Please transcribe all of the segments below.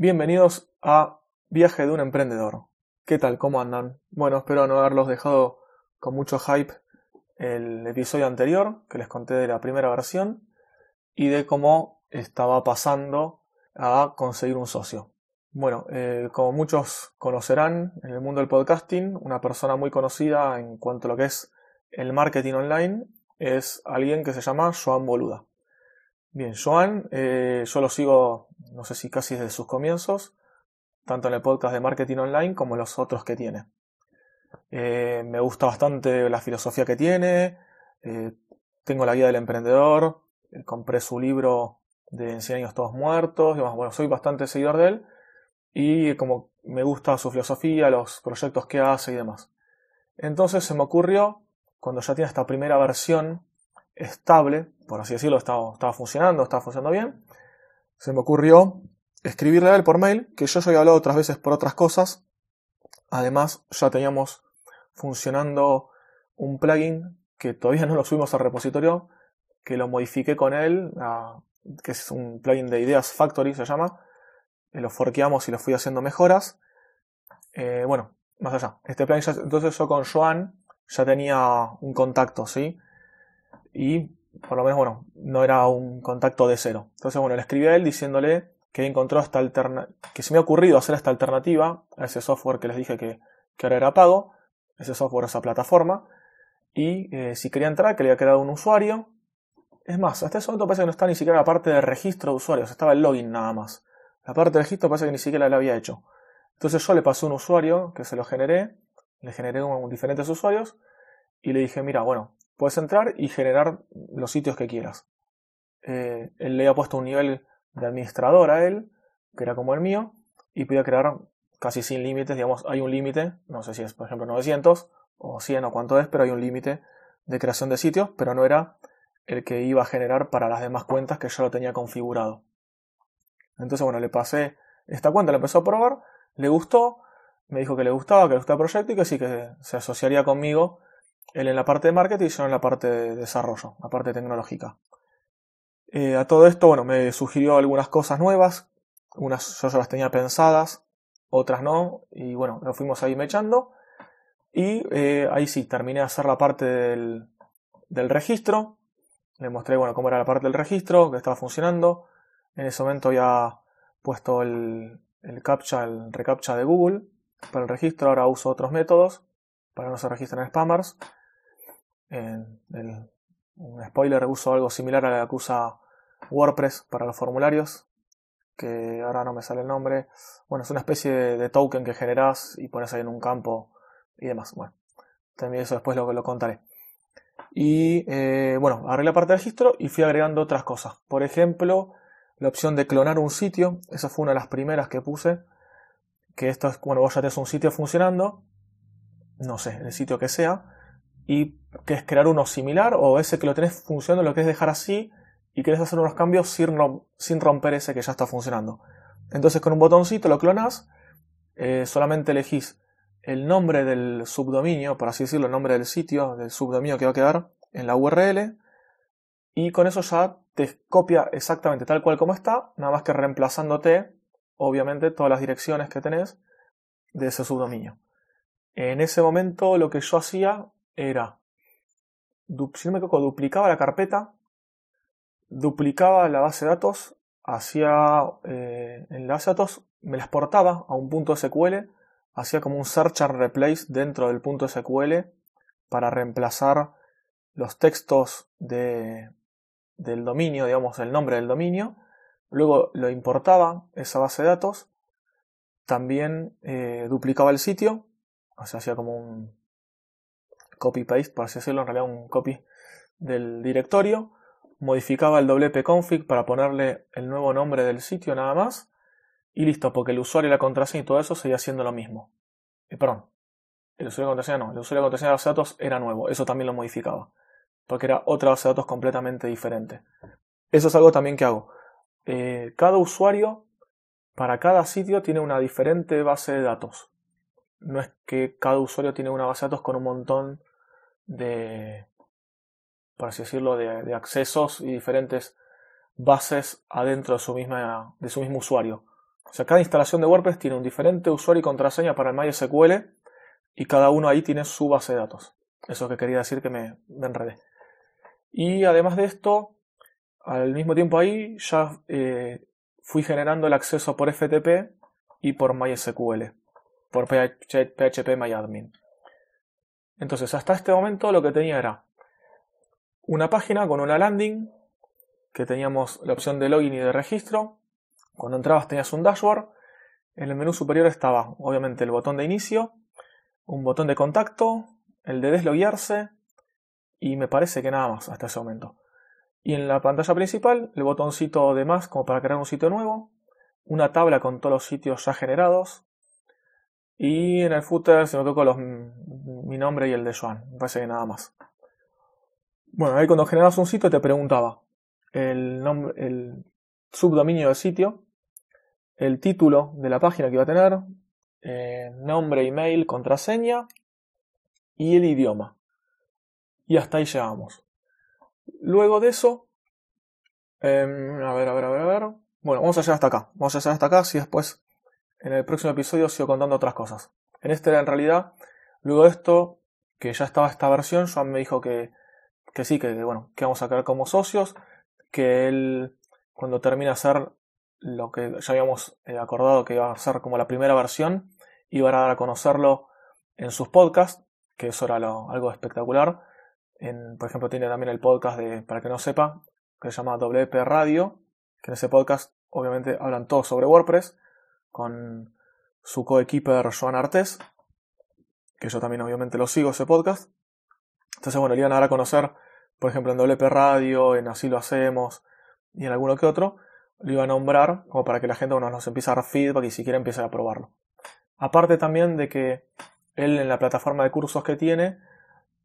Bienvenidos a Viaje de un Emprendedor. ¿Qué tal? ¿Cómo andan? Bueno, espero no haberlos dejado con mucho hype el episodio anterior, que les conté de la primera versión, y de cómo estaba pasando a conseguir un socio. Bueno, eh, como muchos conocerán en el mundo del podcasting, una persona muy conocida en cuanto a lo que es el marketing online es alguien que se llama Joan Boluda. Bien, Joan, eh, yo lo sigo, no sé si casi desde sus comienzos, tanto en el podcast de marketing online como en los otros que tiene. Eh, me gusta bastante la filosofía que tiene, tengo la guía del emprendedor, compré su libro de 100 años todos muertos, y bueno, soy bastante seguidor de él y como me gusta su filosofía, los proyectos que hace y demás. Entonces se me ocurrió, cuando ya tiene esta primera versión estable, por así decirlo, estaba funcionando, estaba funcionando bien, se me ocurrió escribirle a él por mail, que yo ya había hablado otras veces por otras cosas. Además, ya teníamos funcionando un plugin que todavía no lo subimos al repositorio, que lo modifiqué con él, que es un plugin de Ideas Factory, se llama, eh, lo forqueamos y lo fui haciendo mejoras. Eh, bueno, más allá. Este plan entonces yo con Joan ya tenía un contacto, ¿sí? Y por lo menos, bueno, no era un contacto de cero. Entonces, bueno, le escribí a él diciéndole que encontró esta alternativa, que se me ha ocurrido hacer esta alternativa a ese software que les dije que, que ahora era pago, ese software, esa plataforma, y eh, si quería entrar, que le había creado un usuario. Es más, hasta ese momento parece que no está ni siquiera la parte de registro de usuarios, estaba el login nada más. La parte del registro parece que ni siquiera la había hecho. Entonces yo le pasé un usuario que se lo generé, le generé un, diferentes usuarios y le dije, mira, bueno, puedes entrar y generar los sitios que quieras. Eh, él le había puesto un nivel de administrador a él, que era como el mío, y podía crear casi sin límites, digamos, hay un límite, no sé si es por ejemplo 900 o 100 o cuánto es, pero hay un límite de creación de sitios, pero no era el que iba a generar para las demás cuentas que yo lo tenía configurado. Entonces, bueno, le pasé esta cuenta, la empezó a probar, le gustó, me dijo que le gustaba, que le gustaba el proyecto y que sí, que se asociaría conmigo, él en la parte de marketing y yo en la parte de desarrollo, la parte tecnológica. Eh, a todo esto, bueno, me sugirió algunas cosas nuevas, unas yo ya las tenía pensadas, otras no, y bueno, lo fuimos ahí mechando. Y eh, ahí sí, terminé de hacer la parte del, del registro. Le mostré, bueno, cómo era la parte del registro, que estaba funcionando. En ese momento había puesto el, el captcha, el recaptcha de Google para el registro. Ahora uso otros métodos para no se registren spammers. En un spoiler, uso algo similar a la que usa WordPress para los formularios, que ahora no me sale el nombre. Bueno, es una especie de, token que generas y pones ahí en un campo y demás. Bueno, también eso después lo, lo contaré. Y eh, bueno, agarré la parte de registro y fui agregando otras cosas. Por ejemplo, la opción de clonar un sitio, esa fue una de las primeras que puse, que esto es, bueno, vos ya tenés un sitio funcionando, no sé, el sitio que sea, y que es crear uno similar, o ese que lo tenés funcionando lo querés dejar así, y querés hacer unos cambios sin, romper ese que ya está funcionando. Entonces con un botoncito lo clonas, eh, solamente elegís el nombre del subdominio, por así decirlo, el nombre del sitio, del subdominio que va a quedar en la URL, y con eso ya te copia exactamente tal cual como está, nada más que reemplazándote, obviamente, todas las direcciones que tenés de ese subdominio. En ese momento lo que yo hacía era, si no me equivoco, duplicaba la carpeta, duplicaba la base de datos, hacía eh, en la base de datos, me la exportaba a un punto SQL, hacía como un search and replace dentro del punto SQL para reemplazar los textos de, del dominio, digamos, el nombre del dominio, luego lo importaba esa base de datos, también eh, duplicaba el sitio, o sea, hacía como un copy-paste, por así decirlo, en realidad un copy del directorio, modificaba el wp config para ponerle el nuevo nombre del sitio nada más, y listo, porque el usuario y la contraseña y todo eso seguía siendo lo mismo. Eh, perdón, el usuario y contraseña no, el usuario y contraseña de base de datos era nuevo, eso también lo modificaba porque era otra base de datos completamente diferente. Eso es algo también que hago. Eh, cada usuario, para cada sitio, tiene una diferente base de datos. No es que cada usuario tiene una base de datos con un montón de, por así decirlo, de, accesos y diferentes bases adentro de su, misma, de su mismo usuario. O sea, cada instalación de WordPress tiene un diferente usuario y contraseña para el MySQL y cada uno ahí tiene su base de datos. Eso es que quería decir que me, enredé. Y además de esto, al mismo tiempo ahí ya eh, fui generando el acceso por FTP y por MySQL, por PHP MyAdmin. Entonces, hasta este momento lo que tenía era una página con una landing, que teníamos la opción de login y de registro. Cuando entrabas tenías un dashboard. En el menú superior estaba, obviamente, el botón de inicio, un botón de contacto, el de desloguearse y me parece que nada más hasta ese momento. Y en la pantalla principal, el botoncito de más como para crear un sitio nuevo, una tabla con todos los sitios ya generados y en el footer se me tocó mi nombre y el de Joan. Me parece que nada más. Bueno, ahí cuando generabas un sitio te preguntaba el subdominio del sitio, el título de la página que iba a tener, eh, nombre, email, contraseña y el idioma. Y hasta ahí llegamos. Luego de eso, em, a ver, a ver, a ver, a ver. Bueno, vamos a llegar hasta acá. Vamos a llegar hasta acá si después en el próximo episodio sigo contando otras cosas. En este en realidad, luego de esto, que ya estaba esta versión, Joan me dijo que, que sí, que bueno, que vamos a quedar como socios, que él cuando termine a hacer lo que ya habíamos eh, acordado que iba a ser como la primera versión, iba a dar a conocerlo en sus podcasts, que eso era algo espectacular. En, por ejemplo, tiene también el podcast de, para que no sepa, que se llama WP Radio, que en ese podcast obviamente hablan todos sobre WordPress, con su coequiper Joan Artés, que yo también obviamente lo sigo ese podcast. Entonces, bueno, le iban a dar a conocer, por ejemplo, en WP Radio, en Así lo hacemos y en alguno que otro, lo iba a nombrar como para que la gente nos empiece a dar feedback y siquiera empiece a probarlo. Aparte también de que él en la plataforma de cursos que tiene,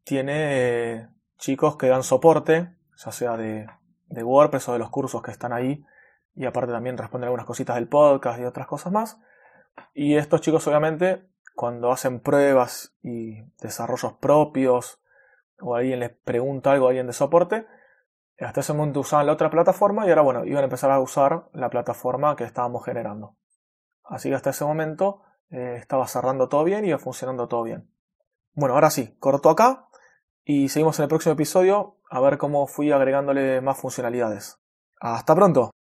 tiene eh, chicos que dan soporte, ya sea de, de WordPress o de los cursos que están ahí, y aparte también responden algunas cositas del podcast y otras cosas más. Y estos chicos obviamente cuando hacen pruebas y desarrollos propios o alguien les pregunta algo a alguien de soporte, hasta ese momento usaban la otra plataforma y ahora bueno, iban a empezar a usar la plataforma que estábamos generando. Así que hasta ese momento eh, estaba cerrando todo bien y iba funcionando todo bien. Bueno, ahora sí, corto acá y seguimos en el próximo episodio a ver cómo fui agregándole más funcionalidades. Hasta pronto.